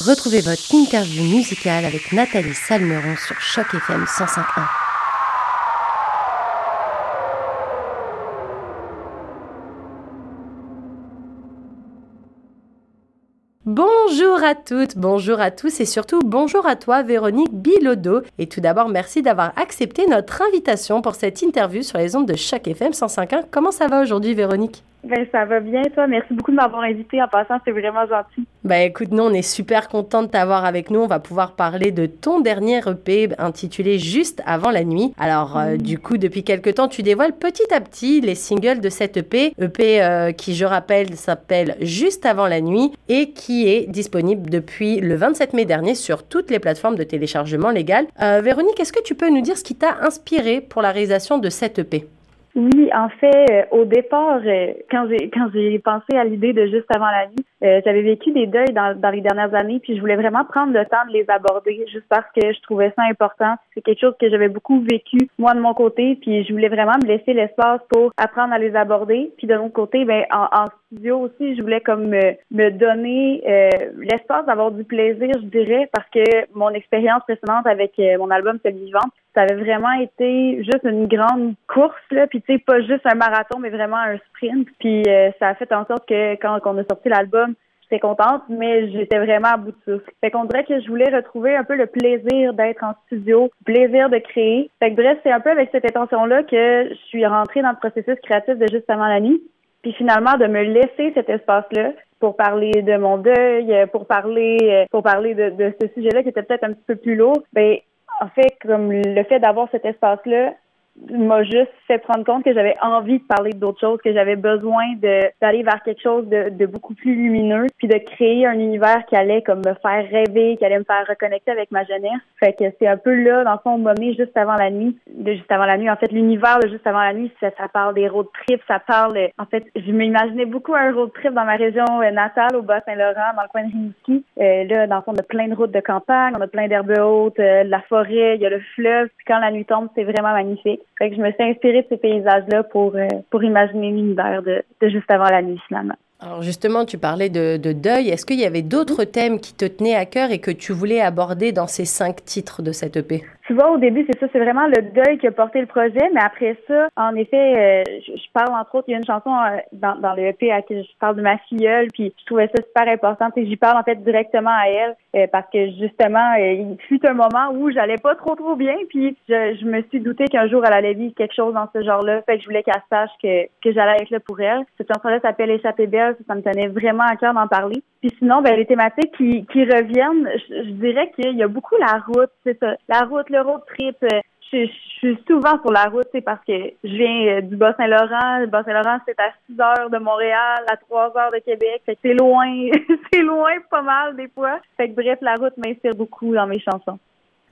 Retrouvez votre interview musicale avec Nathalie Salmeron sur Choc FM 105.1. Bonjour à toutes, bonjour à tous et surtout bonjour à toi Véronique Bilodeau. Et tout d'abord, merci d'avoir accepté notre invitation pour cette interview sur les ondes de Choc FM 105.1. Comment ça va aujourd'hui Véronique? Ben, ça va bien, toi. Merci beaucoup de m'avoir invité. En passant, c'est vraiment gentil. Ben, écoute, nous, on est super contents de t'avoir avec nous. On va pouvoir parler de ton dernier EP intitulé Juste avant la nuit. Alors, euh, mm. du coup, depuis quelques temps, tu dévoiles petit à petit les singles de cet EP. EP euh, qui, je rappelle, s'appelle Juste avant la nuit et qui est disponible depuis le 27 mai dernier sur toutes les plateformes de téléchargement légal. Euh, Véronique, est-ce que tu peux nous dire ce qui t'a inspiré pour la réalisation de cet EP? Oui, en fait, euh, au départ, euh, quand j'ai quand j'ai pensé à l'idée de juste avant la nuit, euh, j'avais vécu des deuils dans, dans les dernières années, puis je voulais vraiment prendre le temps de les aborder, juste parce que je trouvais ça important. C'est quelque chose que j'avais beaucoup vécu moi de mon côté, puis je voulais vraiment me laisser l'espace pour apprendre à les aborder. Puis de mon côté, ben en, en studio aussi, je voulais comme me, me donner l'espace d'avoir du plaisir, je dirais, parce que mon expérience précédente avec mon album C'est vivante, ça avait vraiment été juste une grande course là puis tu sais pas juste un marathon mais vraiment un sprint puis euh, ça a fait en sorte que quand on a sorti l'album j'étais contente mais j'étais vraiment à bout de souffle. Fait qu'on dirait que je voulais retrouver un peu le plaisir d'être en studio plaisir de créer. Fait que bref c'est un peu avec cette intention là que je suis rentrée dans le processus créatif de juste avant la nuit puis finalement de me laisser cet espace là pour parler de mon deuil, pour parler pour parler de, de ce sujet-là qui était peut-être un petit peu plus lourd, ben en fait, comme le fait d'avoir cet espace-là, m'a juste fait prendre compte que j'avais envie de parler d'autres choses, que j'avais besoin d'aller vers quelque chose de, de, beaucoup plus lumineux, puis de créer un univers qui allait comme me faire rêver, qui allait me faire reconnecter avec ma jeunesse. Fait que c'est un peu là, dans le fond, moment juste avant la nuit, de juste avant la nuit. En fait, l'univers de juste avant la nuit, ça, ça parle des road trips, ça parle. En fait, je m'imaginais beaucoup un road trip dans ma région euh, natale, au Bas-Saint-Laurent, dans le coin de Rimouski. Euh, là, dans le fond, on a plein de routes de campagne, on a plein d'herbes hautes, euh, la forêt, il y a le fleuve. Puis quand la nuit tombe, c'est vraiment magnifique. Que je me suis inspirée de ces paysages-là pour, euh, pour imaginer l'univers de, de juste avant la nuit, finalement. Alors justement, tu parlais de, de deuil. Est-ce qu'il y avait d'autres thèmes qui te tenaient à cœur et que tu voulais aborder dans ces cinq titres de cette EP? Tu vois, au début, c'est ça, c'est vraiment le deuil qui a porté le projet, mais après ça, en effet, euh, je, parle entre autres, il y a une chanson euh, dans, dans le EP à laquelle je parle de ma filleule, puis je trouvais ça super important, et j'y parle en fait directement à elle, euh, parce que justement, il fut un moment où j'allais pas trop trop bien, puis je, je me suis douté qu'un jour elle allait vivre quelque chose dans ce genre-là, fait que je voulais qu'elle sache que, que j'allais être là pour elle. Cette chanson-là s'appelle Échappée belle, ça, me tenait vraiment à cœur d'en parler. Puis sinon, ben les thématiques qui, qui reviennent, je, je dirais qu'il y a beaucoup la route, c'est ça, la route, le road trip. Euh, je, suis souvent sur la route, c'est parce que je viens euh, du Bas-Saint-Laurent. Le Bas-Saint-Laurent, c'est à 6 heures de Montréal, à 3 heures de Québec. Fait que c'est loin, c'est loin pas mal des fois. Fait que bref, la route m'inspire beaucoup dans mes chansons.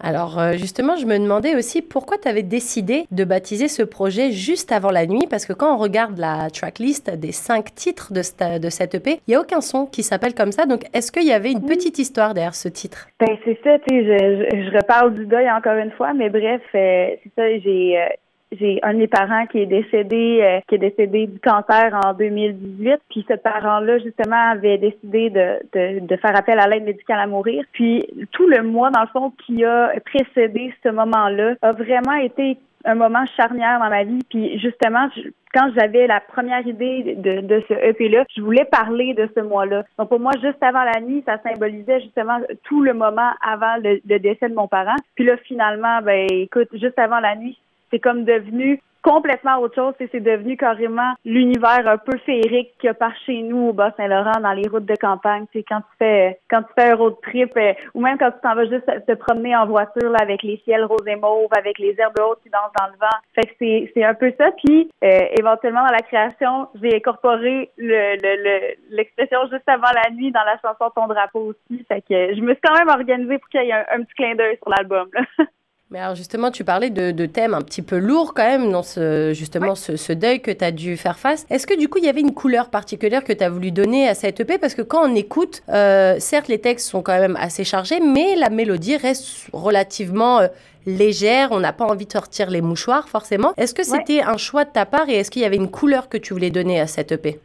Alors euh, justement, je me demandais aussi pourquoi tu avais décidé de baptiser ce projet juste avant la nuit, parce que quand on regarde la tracklist des cinq titres de, de cette EP, il n'y a aucun son qui s'appelle comme ça. Donc est-ce qu'il y avait une petite histoire derrière ce titre? Ben c'est ça, tu sais, je, je, reparle du deuil encore une fois, mais bref, euh, c'est ça, j'ai euh, j'ai un de mes parents qui est décédé, euh, qui est décédé du cancer en 2018. Puis ce parent-là, justement, avait décidé de, de, de faire appel à l'aide médicale à mourir. Puis tout le mois, dans le fond, qui a précédé ce moment-là, a vraiment été un moment charnière dans ma vie. Puis justement, quand j'avais la première idée de, de ce EP-là, je voulais parler de ce mois-là. Donc pour moi, juste avant la nuit, ça symbolisait justement tout le moment avant le, le décès de mon parent. Puis là, finalement, ben écoute, juste avant la nuit, c'est comme devenu complètement autre chose. C'est devenu carrément l'univers un peu féerique qu'il y a par chez nous au Bas-Saint-Laurent, dans les routes de campagne. C'est quand tu fais quand tu fais un road trip, euh, ou même quand tu t'en vas juste te promener en voiture là, avec les ciels roses et mauves, avec les herbes hautes qui dansent dans le vent. Fait que c'est, c'est un peu ça. Puis euh, éventuellement dans la création, j'ai incorporé le, le, l'expression juste avant la nuit dans la chanson Ton drapeau aussi. Fait que je me suis quand même organisée pour qu'il y ait un, un petit clin d'œil sur l'album. Là. Mais alors justement, tu parlais de, thèmes un petit peu lourds quand même dans ce, justement ce, deuil que tu as dû faire face. Est-ce que du coup, il y avait une couleur particulière que tu as voulu donner à cette EP? Parce que quand on écoute, euh, certes, les textes sont quand même assez chargés, mais la mélodie reste relativement euh, légère. On n'a pas envie de sortir les mouchoirs forcément. Est-ce que c'était un choix de ta part et est-ce qu'il y avait une couleur que tu voulais donner à cette EP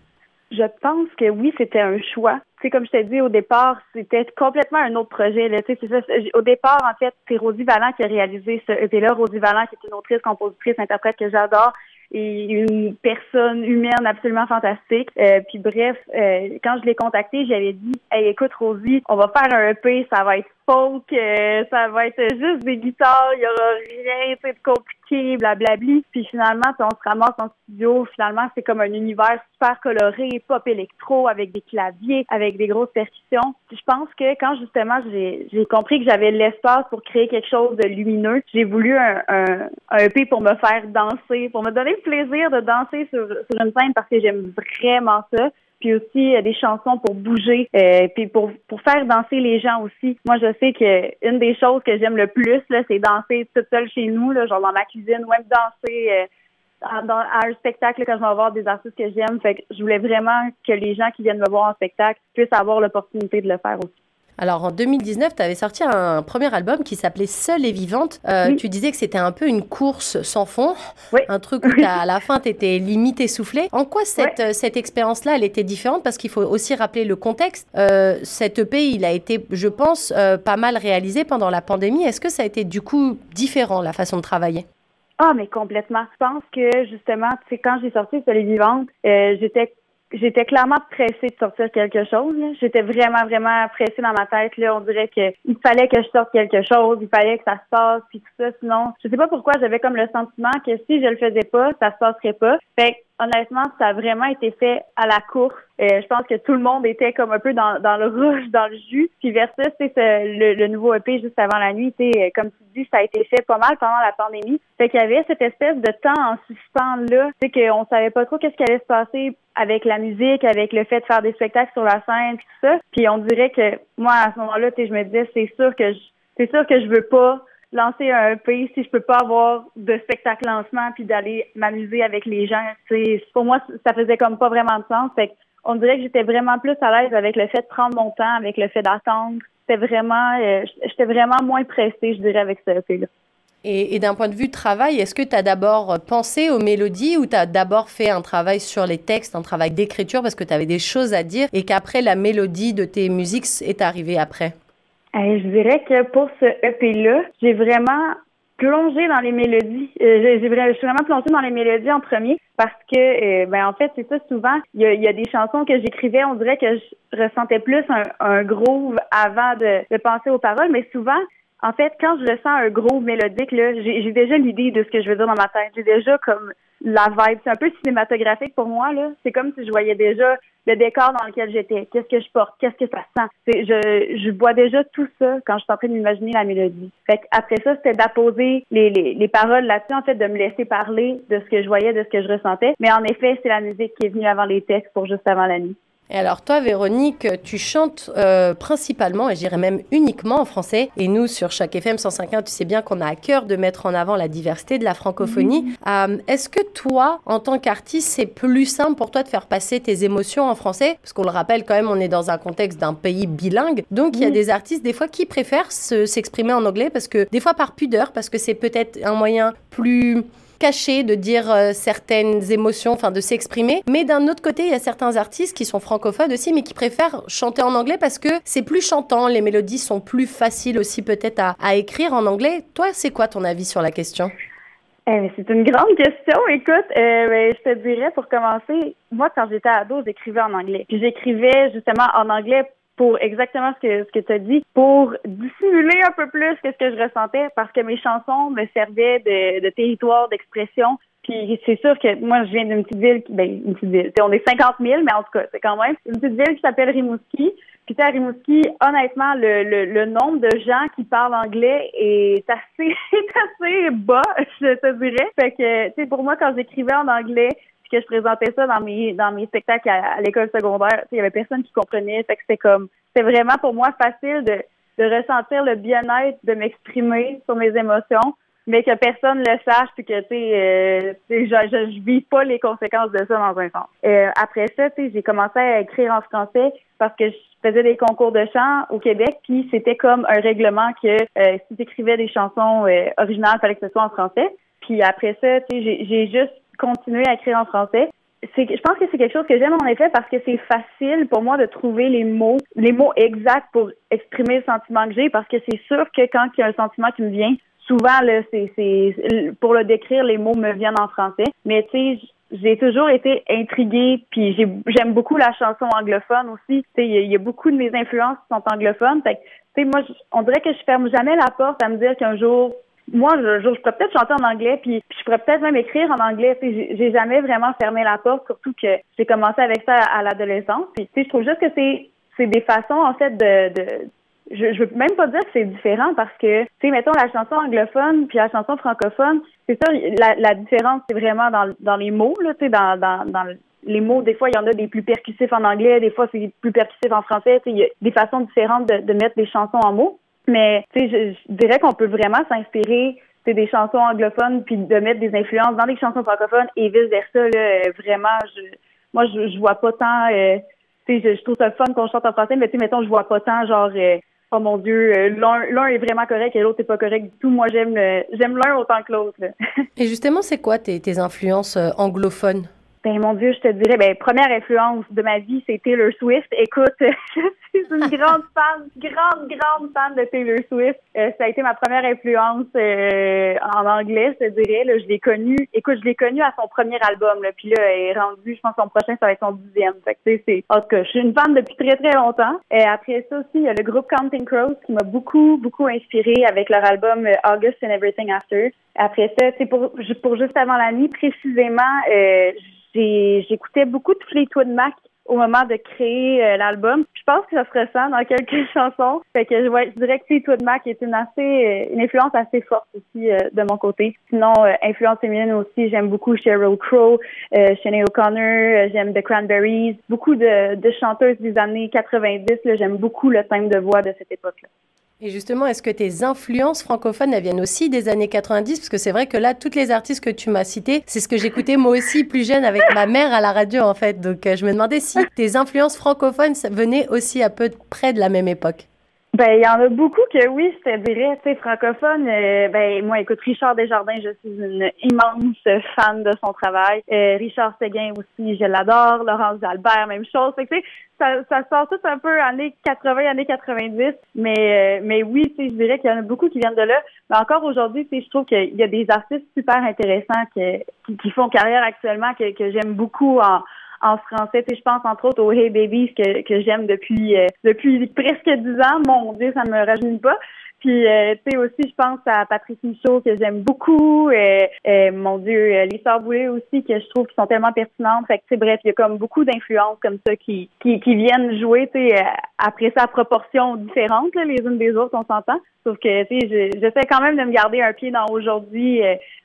je pense que oui, c'était un choix. Sais, comme je t'ai dit au départ, c'était complètement un autre projet. Là. C'est ça. Au départ, en fait, c'est Rosie Vallant qui a réalisé ce EP-là. Rosie Vallant, qui est une autrice, compositrice, interprète que j'adore et une personne humaine absolument fantastique. Euh, puis bref, euh, quand je l'ai contacté, j'avais dit Hey, écoute Rosie, on va faire un EP, ça va être folk, euh, ça va être juste des guitares, il y aura rien de compliqué, blablabli. Puis finalement, on se ramasse en studio, finalement, c'est comme un univers super coloré, pop électro, avec des claviers, avec des grosses percussions. je pense que quand justement j'ai compris que j'avais l'espace pour créer quelque chose de lumineux, j'ai voulu un, un, un EP pour me faire danser, pour me donner le plaisir de danser sur, sur une scène parce que j'aime vraiment ça puis aussi des chansons pour bouger, euh, puis pour pour faire danser les gens aussi. Moi, je sais que une des choses que j'aime le plus là, c'est danser toute seule chez nous, là, genre dans ma cuisine, ou même danser euh, à un spectacle quand je vais voir des artistes que j'aime. Fait que je voulais vraiment que les gens qui viennent me voir en spectacle puissent avoir l'opportunité de le faire aussi. Alors en 2019, tu avais sorti un premier album qui s'appelait Seule et vivante. Euh, tu disais que c'était un peu une course sans fond, un truc où à la fin tu étais limite essoufflé. En quoi cette, euh, cette expérience-là, elle était différente? Parce qu'il faut aussi rappeler le contexte. Euh, cet EP, il a été, je pense, euh, pas mal réalisé pendant la pandémie. Est-ce que ça a été du coup différent la façon de travailler? Ah, mais complètement. Je pense que justement, c'est quand j'ai sorti et vivante, j'étais j'étais clairement pressée de sortir quelque chose. J'étais vraiment, vraiment pressée dans ma tête. Là. On dirait qu'il fallait que je sorte quelque chose, il fallait que ça se passe, puis tout ça. Sinon, je sais pas pourquoi j'avais comme le sentiment que si je le faisais pas, ça se passerait pas. Fait honnêtement, ça a vraiment été fait à la course. Euh, je pense que tout le monde était comme un peu dans, dans le rouge, dans le jus. Puis versus, c'est le, le nouveau EP juste avant la nuit, comme tu dis, ça a été fait pas mal pendant la pandémie. Fait qu'il y avait cette espèce de temps en suspens là, c'est qu'on savait pas trop qu'est-ce qui allait se passer avec la musique, avec le fait de faire des spectacles sur la scène, tout ça. Puis on dirait que moi à ce moment-là, je me disais, c'est sûr que je, c'est sûr que je veux pas lancer un EP si je peux pas avoir de spectacle lancement puis d'aller m'amuser avec les gens. sais pour moi, ça faisait comme pas vraiment de sens. Fait on dirait que j'étais vraiment plus à l'aise avec le fait de prendre mon temps, avec le fait d'attendre. C'était vraiment, euh, j'étais vraiment moins pressée, je dirais, avec ce EP-là. Et, et d'un point de vue travail, est-ce que tu as d'abord pensé aux mélodies ou tu as d'abord fait un travail sur les textes, un travail d'écriture parce que tu avais des choses à dire et qu'après la mélodie de tes musiques est arrivée après? Je dirais que pour ce EP-là, j'ai vraiment plongé dans les mélodies. Euh, je suis vraiment plongée dans les mélodies en premier parce que, euh, ben en fait, c'est ça souvent. Il y a, des chansons que j'écrivais, on dirait que je ressentais plus un, un groove avant de, de penser aux paroles, mais souvent, en fait, quand je ressens un gros mélodique, là, j'ai déjà l'idée de ce que je veux dire dans ma tête. J'ai déjà comme la vibe. C'est un peu cinématographique pour moi, là. C'est comme si je voyais déjà le décor dans lequel j'étais. Qu'est-ce que je porte? Qu'est-ce que ça sent? Je, je déjà tout ça quand je suis en train d'imaginer la mélodie. Fait après ça, c'était d'apposer les, les, les paroles là-dessus, en fait, de me laisser parler de ce que je voyais, de ce que je ressentais. Mais en effet, c'est la musique qui est venue avant les textes pour juste avant la nuit. Et alors toi, Véronique, tu chantes euh, principalement, et je dirais même uniquement en français. Et nous, sur chaque FM 105.1, tu sais bien qu'on a à cœur de mettre en avant la diversité de la francophonie. Euh, est-ce que toi, en tant qu'artiste, c'est plus simple pour toi de faire passer tes émotions en français? Parce qu'on le rappelle quand même, on est dans un contexte d'un pays bilingue. Donc il y a des artistes, des fois, qui préfèrent s'exprimer en anglais parce que, des fois par pudeur, parce que c'est peut-être un moyen plus caché de dire euh, certaines émotions, enfin de s'exprimer. Mais d'un autre côté, il y a certains artistes qui sont francophones aussi, mais qui préfèrent chanter en anglais parce que c'est plus chantant, les mélodies sont plus faciles aussi peut-être à, écrire en anglais. Toi, c'est quoi ton avis sur la question? Eh, c'est une grande question. Écoute, euh, je te dirais pour commencer, moi quand j'étais ado, j'écrivais en anglais. Puis j'écrivais justement en anglais pour exactement ce que ce que tu as dit, pour dissimuler un peu plus que ce que je ressentais, parce que mes chansons me servaient de, de territoire d'expression. Puis c'est sûr que moi, je viens d'une petite ville, qui, ben, une petite ville, on est 50 000, mais en tout cas, c'est quand même une petite ville qui s'appelle Rimouski. Puis à Rimouski, honnêtement, le, le, le, nombre de gens qui parlent anglais est assez, est assez bas, je te dirais. Fait que, tu sais, pour moi, quand j'écrivais en anglais, que je présentais ça dans mes dans mes spectacles à, l'école secondaire, il y avait personne qui comprenait. Fait que c'était comme c'était vraiment pour moi facile de, de ressentir le bien-être, de m'exprimer sur mes émotions, mais que personne le sache puis que tu sais euh, je, je, je vis pas les conséquences de ça dans un sens. Euh, après ça, tu sais, j'ai commencé à écrire en français parce que je faisais des concours de chant au Québec, puis c'était comme un règlement que euh, si tu écrivais des chansons euh, originales, il fallait que ce soit en français. Puis après ça, tu sais, j'ai juste continuer à écrire en français. je pense que c'est quelque chose que j'aime en effet parce que c'est facile pour moi de trouver les mots, les mots exacts pour exprimer le sentiment que j'ai parce que c'est sûr que quand il y a un sentiment qui me vient, souvent là, c'est, pour le décrire, les mots me viennent en français. Mais tu sais, j'ai toujours été intriguée, puis j'aime beaucoup la chanson anglophone aussi. Tu sais, il y, a beaucoup de mes influences qui sont anglophones. Tu sais, moi, on dirait que je ferme jamais la porte à me dire qu'un jour moi, je, je, pourrais peut-être chanter en anglais, puis, je pourrais peut-être même écrire en anglais. J'ai jamais vraiment fermé la porte, surtout que j'ai commencé avec ça à, l'adolescence. Puis, je trouve juste que c'est c'est des façons, en fait, de, de je, je veux même pas dire que c'est différent parce que, tu sais, mettons la chanson anglophone puis la chanson francophone, c'est ça, la, la différence, c'est vraiment dans, dans les mots, là, tu sais, dans, dans, dans les mots, des fois, il y en a des plus percussifs en anglais, des fois, c'est plus percussif en français. Il y a des façons différentes de, de mettre des chansons en mots. Mais tu sais, je, dirais qu'on peut vraiment s'inspirer des chansons anglophones puis de mettre des influences dans des chansons francophones et vice versa. Là, euh, vraiment, je, moi, je, je vois pas tant. Euh, tu sais, je, trouve ça fun qu'on chante en français, mais tu sais, mettons, je vois pas tant genre. Euh, oh mon Dieu, l'un l'un est vraiment correct et l'autre est pas correct du tout. Moi, j'aime j'aime l'un autant que l'autre. et justement, c'est quoi tes, tes influences anglophones? Ben mon Dieu, je te dirais, ben première influence de ma vie, c'est Taylor Swift. Écoute, je suis une grande fan, grande, grande fan de Taylor Swift. Euh, ça a été ma première influence euh, en anglais, je te dirais. Là, je l'ai connue. Écoute, je l'ai connue à son premier album. Là, puis là, elle est rendue, je pense, son prochain, ça va être son dixième. Fait que, c'est, en tout cas, je suis une fan depuis très, très longtemps. Et après ça aussi, il y a le groupe Counting Crows qui m'a beaucoup, beaucoup inspiré avec leur album euh, August and Everything After. Après ça, c'est pour, pour juste avant la nuit, précisément, euh, j'écoutais beaucoup de Fleetwood Mac au moment de créer euh, l'album. Je pense que ça se ressent dans quelques chansons. Fait que je, dirais que Fleetwood Mac est une assez euh, une influence assez forte aussi euh, de mon côté. Sinon, influence féminine aussi, j'aime beaucoup Sheryl Crow, Sinead O'Connor, j'aime The Cranberries, beaucoup de, de chanteuses des années 90. J'aime beaucoup le thème de voix de cette époque-là. Et justement, est-ce que tes influences francophones, elles viennent aussi des années 90 Parce que c'est vrai que là, toutes les artistes que tu m'as cités, c'est ce que j'écoutais moi aussi plus jeune avec ma mère à la radio, en fait. Donc, euh, je me demandais si tes influences francophones venaient aussi à peu près de la même époque. Ben, il y en a beaucoup que oui, je te dirais, tu sais, francophone. Euh, ben, moi, écoute, Richard Desjardins, je suis une immense fan de son travail. Euh, Richard Séguin aussi, je l'adore. Laurence Albert, même chose. Fait que, tu sais, ça, ça sort tout un peu années 80, années 90. Mais, euh, mais oui, tu sais, je dirais qu'il y en a beaucoup qui viennent de là. Mais encore aujourd'hui, tu sais, je trouve qu'il y a des artistes super intéressants qui, qui font carrière actuellement que, que j'aime beaucoup en en français. Tu je pense entre autres au Hey Babies que, que j'aime depuis euh, depuis presque dix ans. Mon Dieu, ça ne me rajeunit pas. Puis, euh, tu sais, aussi, je pense à Patrice Michaud, que j'aime beaucoup. et euh, mon Dieu, les Sœurs Boulay aussi, que je trouve qui sont tellement pertinentes. Fait que, tu bref, il y a comme beaucoup d'influences comme ça qui, qui, qui viennent jouer, tu sais, après ça, à proportions différentes, les unes des autres, on s'entend. Sauf que, tu sais, j'essaie quand même de me garder un pied dans aujourd'hui,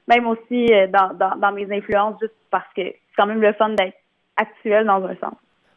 même aussi dans, dans, dans mes influences, juste parce que c'est quand même le fun d'être actuel dans un sens.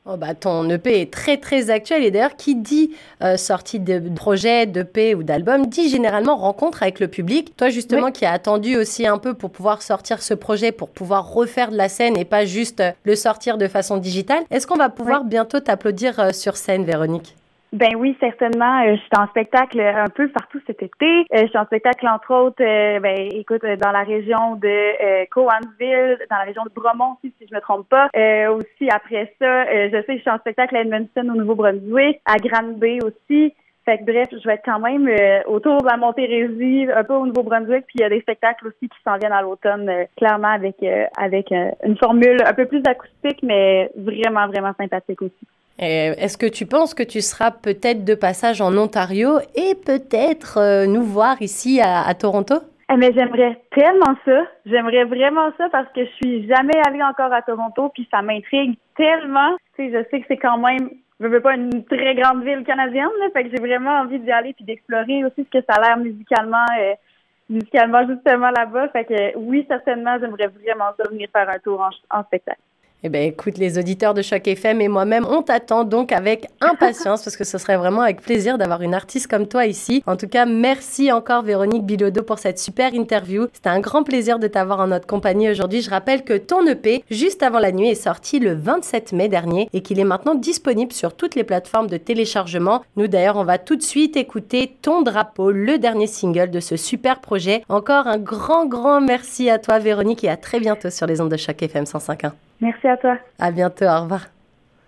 Oh bah ton EP est très très actuel et d'ailleurs qui dit euh, sortie de projet, d'EP ou d'album dit généralement rencontre avec le public. Toi justement qui as attendu aussi un peu pour pouvoir sortir ce projet, pour pouvoir refaire de la scène et pas juste euh, le sortir de façon digitale, est-ce qu'on va pouvoir bientôt t'applaudir euh, sur scène Véronique? Ben oui, certainement. Euh, je suis en spectacle un peu partout cet été. Euh, je suis en spectacle, entre autres, euh, ben écoute, dans la région de euh, Cowansville, dans la région de Bromont aussi, si je me trompe pas. aussi, après ça, je sais que je suis en spectacle à Edmonton, au Nouveau-Brunswick, à Granby aussi. Fait que bref, je vais être quand même autour de la Montérégie, un peu au Nouveau-Brunswick, puis il y a des spectacles aussi qui s'en viennent à l'automne, clairement avec avec une formule un peu plus acoustique, mais vraiment, vraiment sympathique aussi. Est-ce que tu penses que tu seras peut-être de passage en Ontario et peut-être euh, nous voir ici à, Toronto? Eh, mais j'aimerais tellement ça. J'aimerais vraiment ça parce que je suis jamais allée encore à Toronto puis ça m'intrigue tellement. Tu sais, je sais que c'est quand même je veux pas une très grande ville canadienne, là, fait que j'ai vraiment envie d'y aller puis d'explorer aussi ce que ça a l'air musicalement, euh, musicalement justement là-bas. Fait que oui, certainement, j'aimerais vraiment ça venir faire un tour en spectacle. Eh bien, écoute, les auditeurs de Choc FM et moi-même, on t'attend donc avec impatience parce que ce serait vraiment avec plaisir d'avoir une artiste comme toi ici. En tout cas, merci encore Véronique Bilodeau pour cette super interview. C'était un grand plaisir de t'avoir en notre compagnie aujourd'hui. Je rappelle que ton EP, juste avant la nuit, est sorti le 27 mai dernier et qu'il est maintenant disponible sur toutes les plateformes de téléchargement. Nous d'ailleurs, on va tout de suite écouter Ton drapeau, le dernier single de ce super projet. Encore un grand, grand merci à toi Véronique et à très bientôt sur les ondes de Choc FM 105.1. Merci à toi. À bientôt. Au revoir.